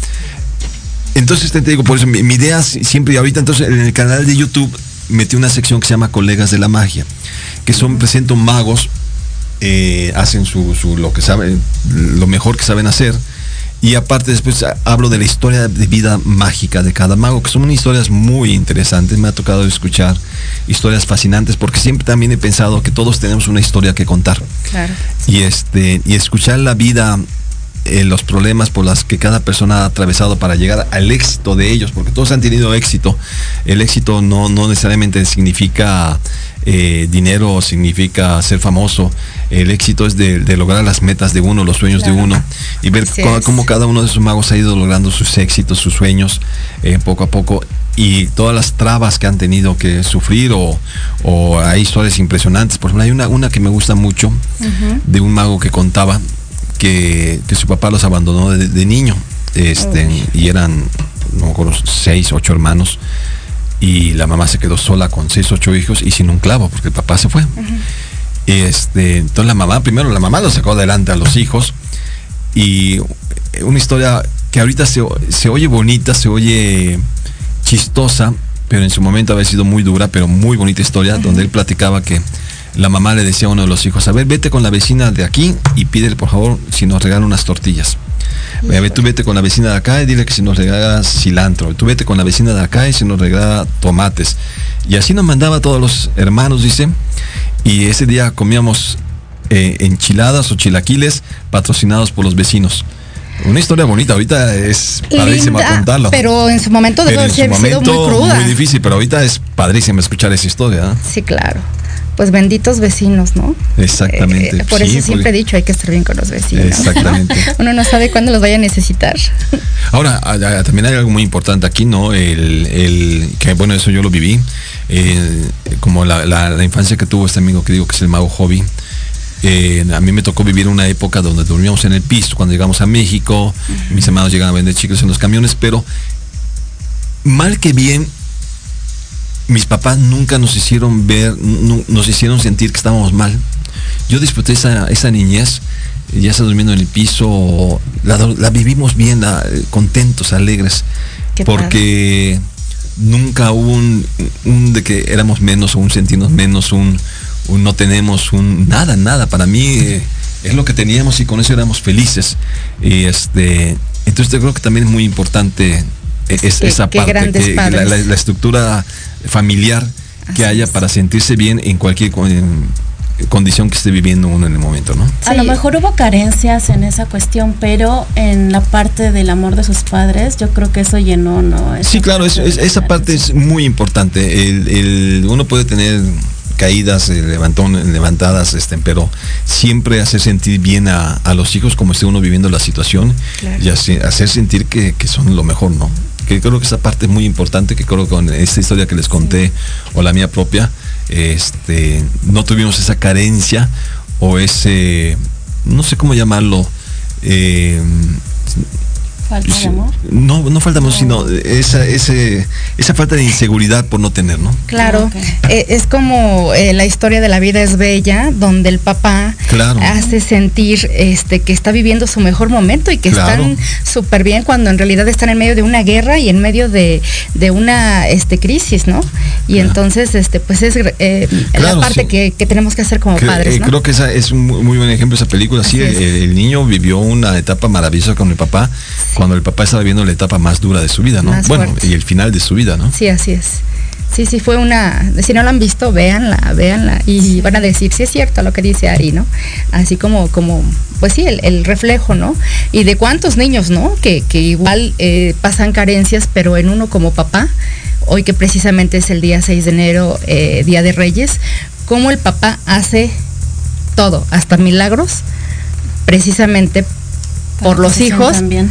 Entonces te digo, por eso mi, idea siempre y ahorita entonces en el canal de YouTube metí una sección que se llama Colegas de la Magia, que son, presento magos, eh, hacen su, su, lo que saben, lo mejor que saben hacer y aparte después hablo de la historia de vida mágica de cada mago, que son historias muy interesantes. Me ha tocado escuchar historias fascinantes porque siempre también he pensado que todos tenemos una historia que contar. Claro. Y este y escuchar la vida eh, los problemas por los que cada persona ha atravesado para llegar al éxito de ellos, porque todos han tenido éxito. El éxito no, no necesariamente significa eh, dinero significa ser famoso. El éxito es de, lograr las metas de uno, los sueños de uno, y ver cómo, cada uno de esos magos ha ido logrando sus éxitos, sus sueños, eh, poco a poco, y todas las trabas que han tenido que sufrir, o, hay historias impresionantes. Por ejemplo, hay una, una que me gusta mucho, de un mago que contaba que, su papá los abandonó de, niño, este, y eran, no me acuerdo, seis, ocho hermanos y la mamá se quedó sola con seis, ocho hijos y sin un clavo, porque el papá se fue. este, entonces la mamá, primero la mamá lo sacó adelante a los hijos y una historia que ahorita se, oye bonita, se oye chistosa, pero en su momento había sido muy dura, pero muy bonita historia, donde él platicaba que la mamá le decía a uno de los hijos, a ver, vete con la vecina de aquí y pídele por favor si nos regalan unas tortillas. A ver, tú vete con la vecina de acá y dile que si nos regala cilantro. Tú vete con la vecina de acá y si nos regala tomates. Y así nos mandaba a todos los hermanos, dice. Y ese día comíamos eh, enchiladas o chilaquiles patrocinados por los vecinos. Una historia bonita, ahorita es padrísima contarlo. Pero en su momento debe haber sido muy cruda. Muy difícil, pero ahorita es padrísimo escuchar esa historia. ¿eh? Sí, claro pues benditos vecinos, ¿no? Exactamente. Eh, por eso siempre he dicho, hay que estar bien con los vecinos. Exactamente. Uno no sabe cuándo los vaya a necesitar. Ahora, también hay algo muy importante aquí, ¿no? El, que bueno, eso yo lo viví, eh, como la, infancia que tuvo este amigo que digo que es el mago hobby. Eh, a mí me tocó vivir una época donde dormíamos en el piso cuando llegamos a México, mis hermanos llegaban a vender chicos en los camiones, pero mal que bien mis papás nunca nos hicieron ver, nos hicieron sentir que estábamos mal. Yo disfruté esa, esa niñez, ya está durmiendo en el piso, la, vivimos bien, contentos, alegres, porque nunca hubo un, de que éramos menos o un sentirnos menos, un, no tenemos un nada, nada. Para mí eh, es lo que teníamos y con eso éramos felices. Y este, entonces yo creo que también es muy importante es, esa parte, la, estructura familiar que haya para sentirse bien en cualquier condición que esté viviendo uno en el momento, ¿no? A lo mejor hubo carencias en esa cuestión, pero en la parte del amor de sus padres, yo creo que eso llenó, ¿no? sí, claro, esa parte es muy importante. El, uno puede tener caídas, eh, levantón, levantadas, este, pero siempre hacer sentir bien a, los hijos como esté uno viviendo la situación y hacer sentir que, que, son lo mejor, ¿no? Que creo que esa parte es muy importante, que creo que con esta historia que les conté o la mía propia, este, no tuvimos esa carencia o ese, no sé cómo llamarlo, eh, ¿Falta de amor? No, no falta amor, sino esa, ese, esa falta de inseguridad por no tener, ¿no? Claro, eh, es como eh, la historia de la vida es bella, donde el papá hace sentir este que está viviendo su mejor momento y que están súper bien cuando en realidad están en medio de una guerra y en medio de, una este, crisis, ¿no? Y entonces, este, pues es eh, la parte que, tenemos que hacer como padres. Creo que esa es un muy buen ejemplo esa película. Sí, el, niño vivió una etapa maravillosa con el papá cuando el papá estaba viendo la etapa más dura de su vida, ¿no? bueno, y el final de su vida, ¿no? Sí, así es. Sí, sí, fue una, si no la han visto, véanla, véanla y van a decir, sí es cierto lo que dice Ari, ¿no? Así como, como pues sí, el, reflejo, ¿no? Y de cuántos niños, ¿no? Que, igual eh, pasan carencias, pero en uno como papá, hoy que precisamente es el día 6 de enero, eh, Día de Reyes, cómo el papá hace todo, hasta milagros, precisamente por los hijos. También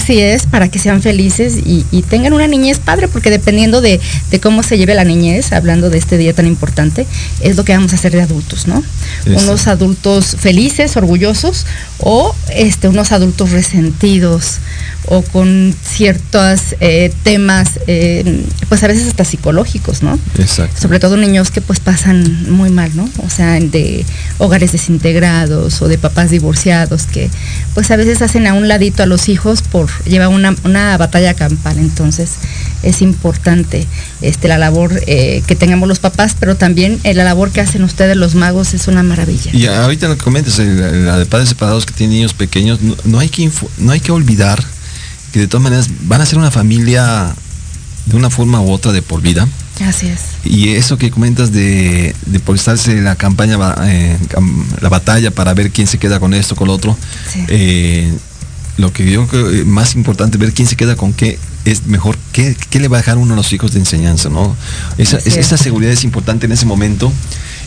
Así es, para que sean felices y, tengan una niñez padre, porque dependiendo de, cómo se lleve la niñez, hablando de este día tan importante, es lo que vamos a hacer de adultos, ¿no? Unos adultos felices, orgullosos, o este, unos adultos resentidos, o con ciertos eh, temas, eh, pues a veces hasta psicológicos, ¿no? Exacto. Sobre todo niños que pues pasan muy mal, ¿no? O sea, de hogares desintegrados o de papás divorciados que pues a veces hacen a un ladito a los hijos por llevar una, batalla campal. Entonces es importante este, la labor eh, que tengamos los papás, pero también la labor que hacen ustedes los magos es una maravilla. Y ahorita lo que comentas, la de padres separados que tienen niños pequeños, no, hay, que no hay que olvidar que de todas maneras van a ser una familia de una forma u otra de por vida. Así es. Y eso que comentas de, de por estarse la campaña, eh, la batalla para ver quién se queda con esto, con lo otro, eh, lo que yo creo eh, más importante ver quién se queda con qué es mejor, qué, le va a dejar uno a los hijos de enseñanza, ¿no? Esa, esa seguridad es importante en ese momento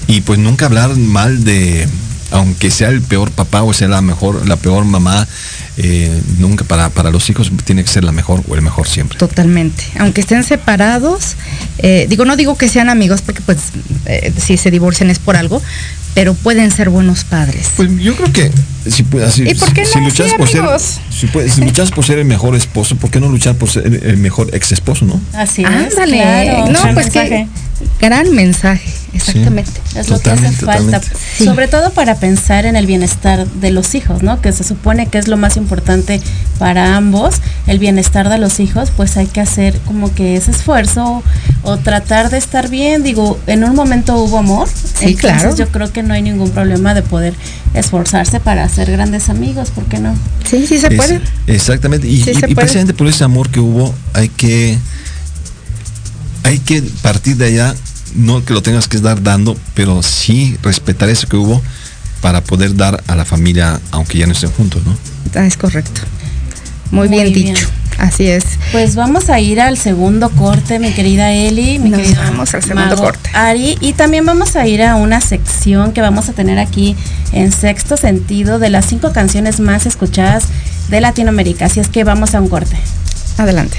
y pues nunca hablar mal de, aunque sea el peor papá o sea la mejor, la peor mamá, eh, nunca para, para los hijos tiene que ser la mejor o el mejor siempre. Totalmente. Aunque estén separados, eh, digo, no digo que sean amigos porque pues eh, si se divorcian es por algo, pero pueden ser buenos padres. Pues yo creo que si, luchas por ser si, luchas por ser el mejor esposo, ¿por qué no luchar por ser el, mejor ex esposo, no? Así es. No, pues que gran mensaje, exactamente. Es lo que hace falta. Sobre todo para pensar en el bienestar de los hijos, ¿no? Que se supone que es lo más importante para ambos, el bienestar de los hijos, pues hay que hacer como que ese esfuerzo o tratar de estar bien. Digo, en un momento hubo amor, sí, claro. yo creo que no hay ningún problema de poder esforzarse para ser grandes amigos, ¿por qué no? Sí, sí se puede. exactamente. Y, precisamente por ese amor que hubo, hay que hay que partir de allá, no que lo tengas que estar dando, pero sí respetar eso que hubo para poder dar a la familia, aunque ya no estén juntos, ¿no? Ah, es correcto. Muy, bien, dicho. Así es. Pues vamos a ir al segundo corte, mi querida Eli, mi Nos vamos al segundo corte. Ari, y también vamos a ir a una sección que vamos a tener aquí en sexto sentido de las cinco canciones más escuchadas de Latinoamérica. Así es que vamos a un corte. Adelante.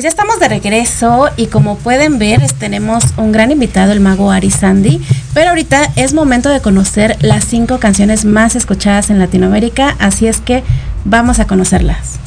Pues ya estamos de regreso y como pueden ver tenemos un gran invitado, el mago Ari Sandy, pero ahorita es momento de conocer las cinco canciones más escuchadas en Latinoamérica, así es que vamos a conocerlas.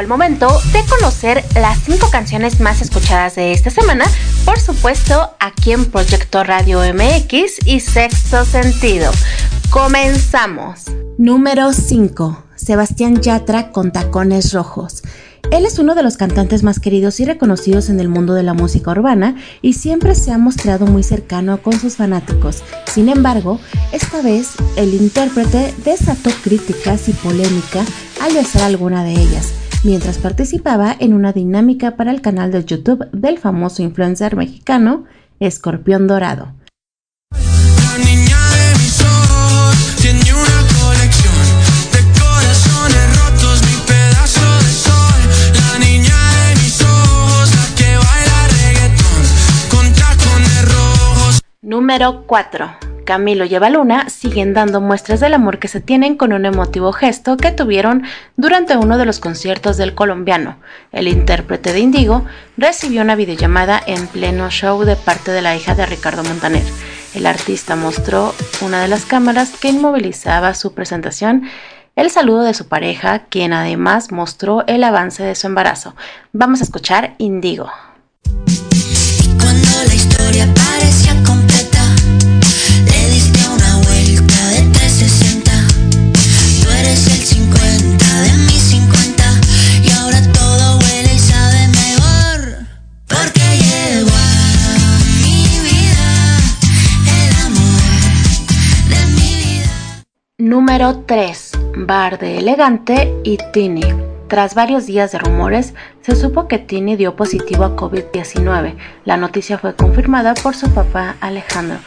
El momento de conocer las cinco canciones más escuchadas de esta semana, por supuesto aquí en Proyecto Radio MX y Sexto Sentido. Comenzamos. Número 5. Sebastián Yatra con Tacones Rojos. Él es uno de los cantantes más queridos y reconocidos en el mundo de la música urbana y siempre se ha mostrado muy cercano con sus fanáticos. Sin embargo, esta vez el intérprete desató críticas y polémica al besar alguna de ellas mientras participaba en una dinámica para el canal de YouTube del famoso influencer mexicano Escorpión Dorado. Número 4. Camilo y Eva Luna siguen dando muestras del amor que se tienen con un emotivo gesto que tuvieron durante uno de los conciertos del colombiano. El intérprete de Indigo recibió una videollamada en pleno show de parte de la hija de Ricardo Montaner. El artista mostró una de las cámaras que inmovilizaba su presentación el saludo de su pareja, quien además mostró el avance de su embarazo. Vamos a escuchar Indigo. cuando la historia parecía Número 3. Bar de Elegante y Tini. Tras varios días de rumores, se supo que Tini dio positivo a COVID-19. La noticia fue confirmada por su papá Alejandro,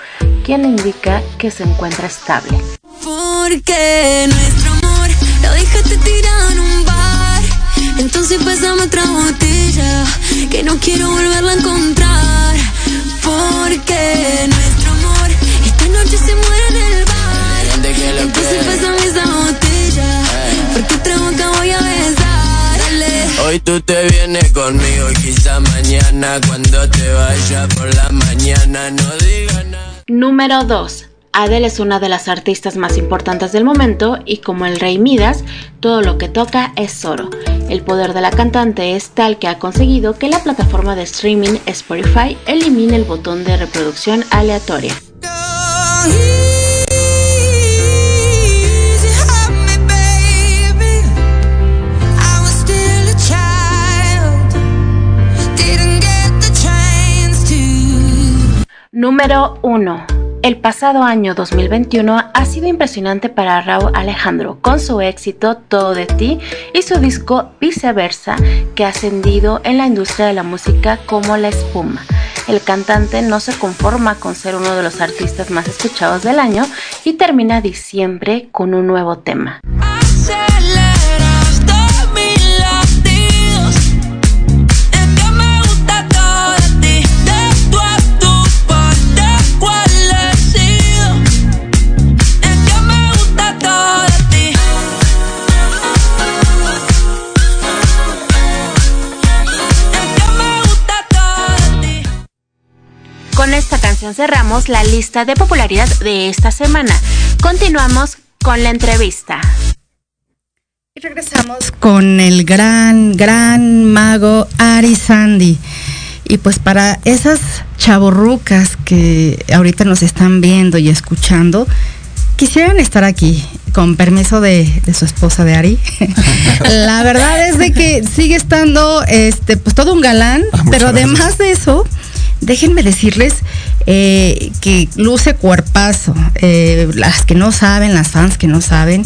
quien indica que se encuentra estable. Porque nuestro amor lo dejaste tirado en un bar. Entonces pásame otra botella, que no quiero volverla a encontrar. Porque nuestro amor esta noche se muere. Hoy tú te vienes conmigo y quizá mañana cuando te vaya por la mañana no diga nada. Número 2. Adele es una de las artistas más importantes del momento y como el rey Midas, todo lo que toca es oro. El poder de la cantante es tal que ha conseguido que la plataforma de streaming Spotify elimine el botón de reproducción aleatoria. Número 1. El pasado año 2021 ha sido impresionante para Raúl Alejandro con su éxito Todo de ti y su disco Viceversa que ha ascendido en la industria de la música como la espuma. El cantante no se conforma con ser uno de los artistas más escuchados del año y termina diciembre con un nuevo tema. Cerramos la lista de popularidad de esta semana. Continuamos con la entrevista. Y regresamos con el gran, gran mago Ari Sandy. Y pues para esas chaborrucas que ahorita nos están viendo y escuchando, quisieran estar aquí, con permiso de, su esposa de Ari. la verdad es de que sigue estando este, pues todo un galán, ah, pero además de eso, déjenme decirles eh, que luce cuerpazo. Eh, las que no saben, las fans que no saben,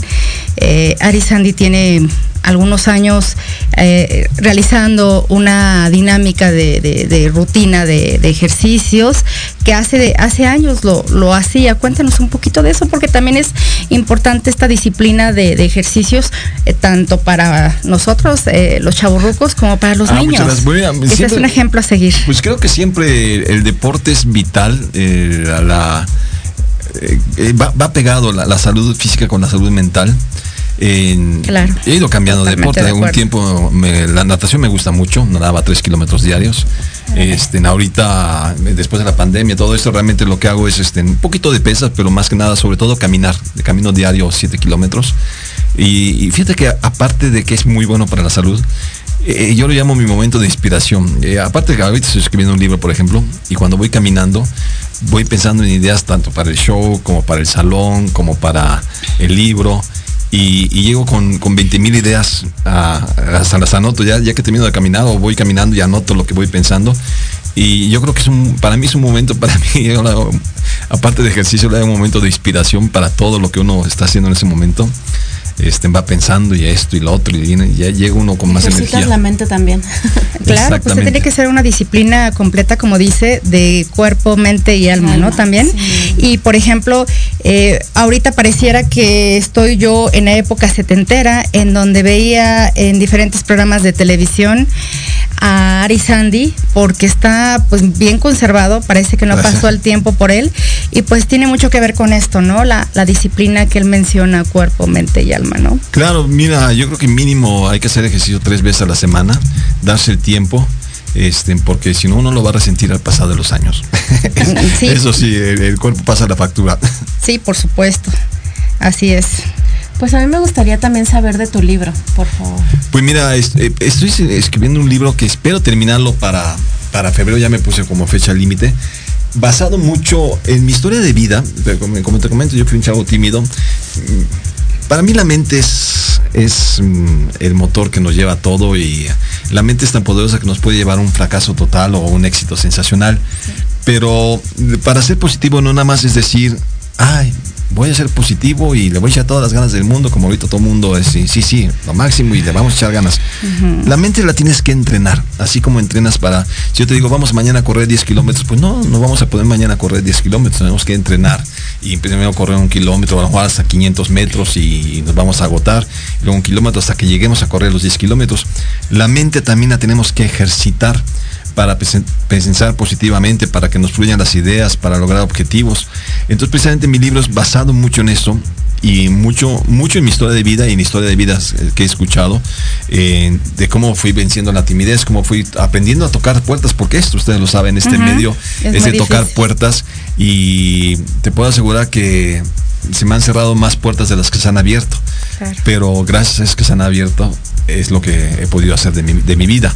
eh, Ari Sandy tiene algunos años realizando una dinámica de, rutina de, ejercicios que hace, hace años lo, lo, hacía. Cuéntanos un poquito de eso, porque también es importante esta disciplina de, ejercicios, tanto para nosotros, los chaburrucos, como para los ah, niños. Ese es un ejemplo a seguir. Pues creo que siempre el deporte es vital, la, va, pegado la salud física con la salud mental claro. He ido cambiando de deporte. De un tiempo la natación me gusta mucho, nadaba tres kilómetros diarios. Este, ahorita, después de la pandemia, todo esto realmente lo que hago es este, un poquito de pesas, pero más que nada, sobre todo caminar, de camino diario 7 kilómetros. Y, fíjate que aparte de que es muy bueno para la salud, eh, yo lo llamo mi momento de inspiración. Eh, aparte que ahorita estoy escribiendo un libro, por ejemplo, y cuando voy caminando, voy pensando en ideas tanto para el show, como para el salón, como para el libro y, llego con, con 20 mil ideas hasta las anoto ya, ya que termino de caminar o voy caminando y anoto lo que voy pensando y yo creo que es un, para mí es un momento, para mí, aparte de ejercicio, da un momento de inspiración para todo lo que uno está haciendo en ese momento este, va pensando y esto y lo otro y ya llega uno con más energía. la mente también. claro, pues tiene que ser una disciplina completa, como dice, de cuerpo, mente y alma, ¿no? También. Y por ejemplo, eh, ahorita pareciera que estoy yo en la época setentera, en donde veía en diferentes programas de televisión a Ari Sandy, porque está pues bien conservado, parece que no pasó el tiempo por él, y pues tiene mucho que ver con esto, ¿no? La, la disciplina que él menciona, cuerpo, mente y alma. Claro, mira, yo creo que mínimo hay que hacer ejercicio tres veces a la semana, darse el tiempo. Este, porque si no uno lo va a resentir al pasar de los años. Eso sí, el, cuerpo pasa la factura. Sí, por supuesto. Así es. Pues a mí me gustaría también saber de tu libro, por favor. Pues mira, eh, estoy escribiendo un libro que espero terminarlo para, para febrero, ya me puse como fecha límite, basado mucho en mi historia de vida, como te comento, yo fui un chavo tímido, para mí la mente es, es mm, el motor que nos lleva a todo y la mente es tan poderosa que nos puede llevar a un fracaso total o un éxito sensacional. Pero para ser positivo no nada más es decir, ay, voy a ser positivo y le voy a echar todas las ganas del mundo, como ahorita todo el mundo es, sí, sí, lo máximo y le vamos a echar ganas. La mente la tienes que entrenar, así como entrenas para, si yo te digo, vamos mañana a correr 10 kilómetros, pues no, no vamos a poder mañana a correr 10 kilómetros, tenemos que entrenar y primero correr un kilómetro, a lo mejor hasta 500 metros y nos vamos a agotar, luego un kilómetro hasta que lleguemos a correr los 10 kilómetros. La mente también la tenemos que ejercitar para pensar positivamente, para que nos fluyan las ideas, para lograr objetivos. Entonces precisamente mi libro es basado mucho en eso y mucho, mucho en mi historia de vida y en la historia de vidas eh, que he escuchado, eh, de cómo fui venciendo la timidez, cómo fui aprendiendo a tocar puertas, porque esto ustedes lo saben, este medio es, de tocar puertas y te puedo asegurar que se me han cerrado más puertas de las que se han abierto. Pero gracias a que se han abierto es lo que he podido hacer de mi, de mi vida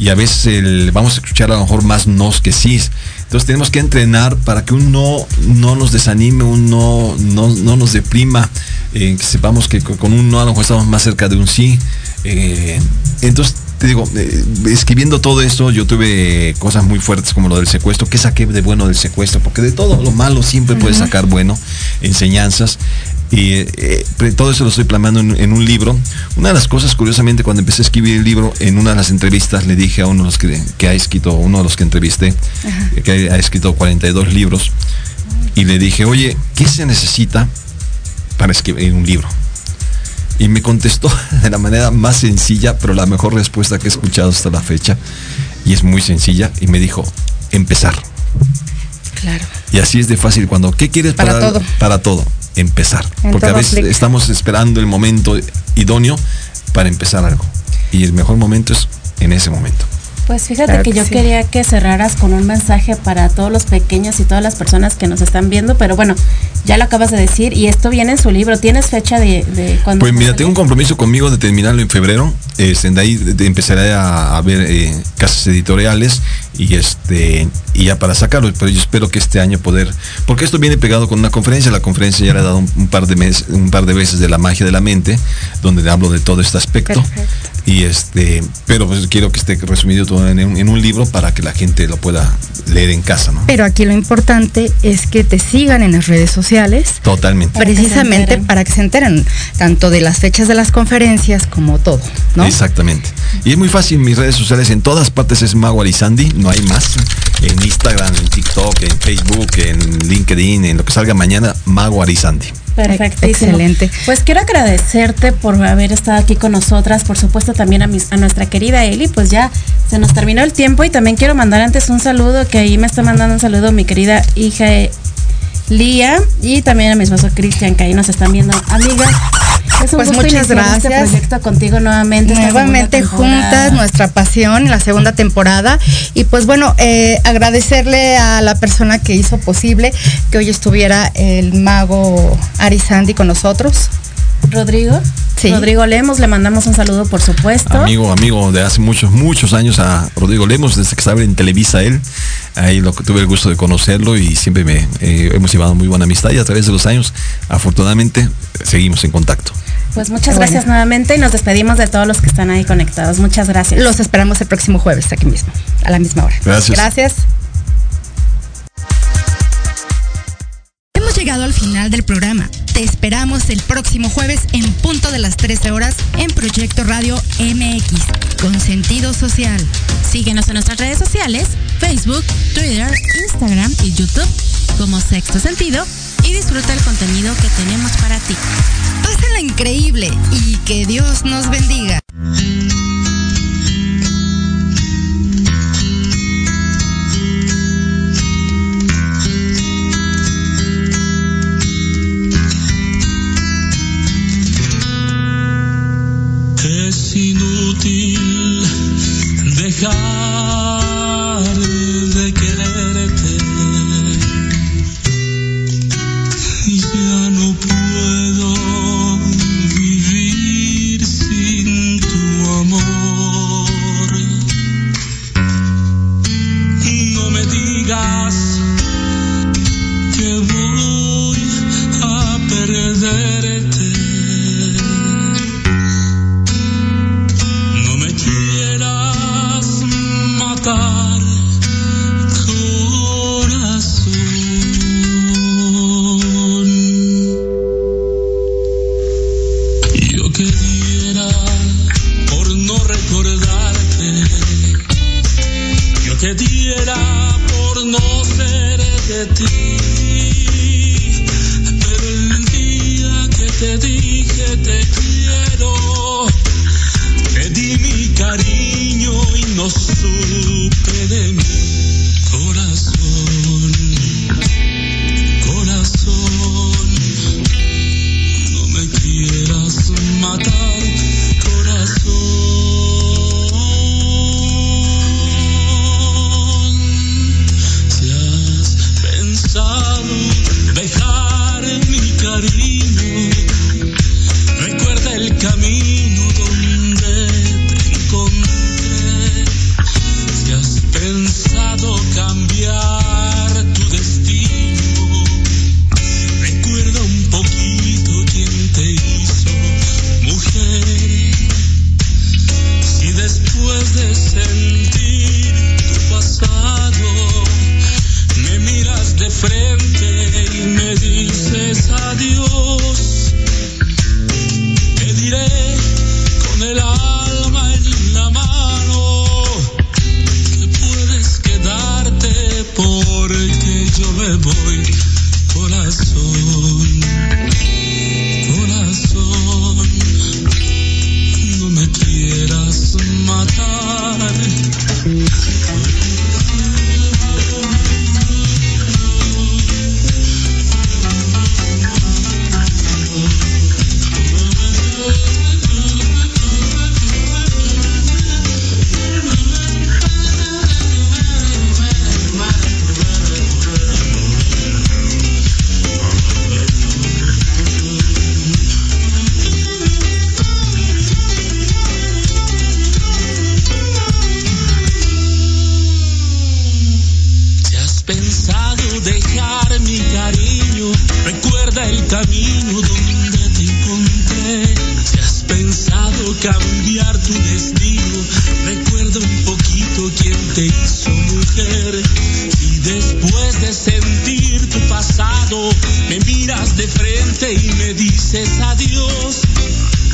y a veces vamos a escuchar a lo mejor más nos que sí. Entonces tenemos que entrenar para que un no no nos desanime, un no no, nos deprima, eh, que sepamos que con un no a lo mejor estamos más cerca de un sí. Eh, entonces te digo, eh, escribiendo todo esto, yo tuve cosas muy fuertes como lo del secuestro. ¿Qué saqué de bueno del secuestro? Porque de todo lo malo siempre puedes sacar bueno, enseñanzas. Y eh, todo eso lo estoy plasmando en, un libro. Una de las cosas, curiosamente, cuando empecé a escribir el libro, en una de las entrevistas le dije a uno de los que, que ha escrito, uno de los que entrevisté, que ha escrito 42 libros, y le dije, oye, ¿qué se necesita para escribir un libro? Y me contestó de la manera más sencilla, pero la mejor respuesta que he escuchado hasta la fecha. Y es muy sencilla. Y me dijo, empezar. Claro. Y así es de fácil. Cuando, ¿qué quieres para, todo? Para todo. Empezar. Porque a veces estamos esperando el momento idóneo para empezar algo. Y el mejor momento es en ese momento. Pues fíjate que, yo quería que cerraras con un mensaje para todos los pequeños y todas las personas que nos están viendo, pero bueno, ya lo acabas de decir y esto viene en su libro. ¿Tienes fecha de, de cuándo? Pues mira, tengo un compromiso conmigo de terminarlo en febrero. Este, de ahí empezaré a, ver eh, casas editoriales y este y ya para sacarlo. Pero yo espero que este año poder, porque esto viene pegado con una conferencia. La conferencia ya le he dado un, par de meses, un par de veces de la magia de la mente, donde hablo de todo este aspecto. Y este, pero pues quiero que esté resumido todo en un, en un libro para que la gente lo pueda leer en casa, ¿no? Pero aquí lo importante es que te sigan en las redes sociales. Totalmente. Precisamente para que se enteren tanto de las fechas de las conferencias como todo, ¿no? Exactamente. Y es muy fácil, mis redes sociales en todas partes es Mago Arizandi, no hay más. En Instagram, en TikTok, en Facebook, en LinkedIn, en lo que salga mañana, Mago Arizandi. Perfectísimo. Excelente. Pues quiero agradecerte por haber estado aquí con nosotras, por supuesto también a, mis, a nuestra querida Eli, pues ya se nos terminó el tiempo y también quiero mandar antes un saludo, que ahí me está mandando un saludo mi querida hija Lía y también a mi esposo Cristian, que ahí nos están viendo. Amigas, es un Pues gusto muchas este gracias. proyecto contigo nuevamente. Nuevamente juntas, nuestra pasión, la segunda temporada. Y pues bueno, eh, agradecerle a la persona que hizo posible que hoy estuviera el mago Arizandi con nosotros. Rodrigo. Sí. Rodrigo Lemos, le mandamos un saludo, por supuesto. Amigo, amigo de hace muchos, muchos años a Rodrigo Lemos, desde que estaba en Televisa él. Ahí lo que tuve el gusto de conocerlo y siempre me eh, hemos llevado muy buena amistad y a través de los años, afortunadamente, seguimos en contacto. Pues muchas Qué gracias nuevamente y nos despedimos de todos los que están ahí conectados. Muchas gracias. Los esperamos el próximo jueves aquí mismo, a la misma hora. Gracias. Gracias. Hemos llegado al final del programa. Te esperamos el próximo jueves en punto de las 13 horas en Proyecto Radio MX con sentido social. Síguenos en nuestras redes sociales, Facebook, Twitter, Instagram y YouTube como Sexto Sentido y disfruta el contenido que tenemos para ti. Pásenla increíble y que Dios nos bendiga.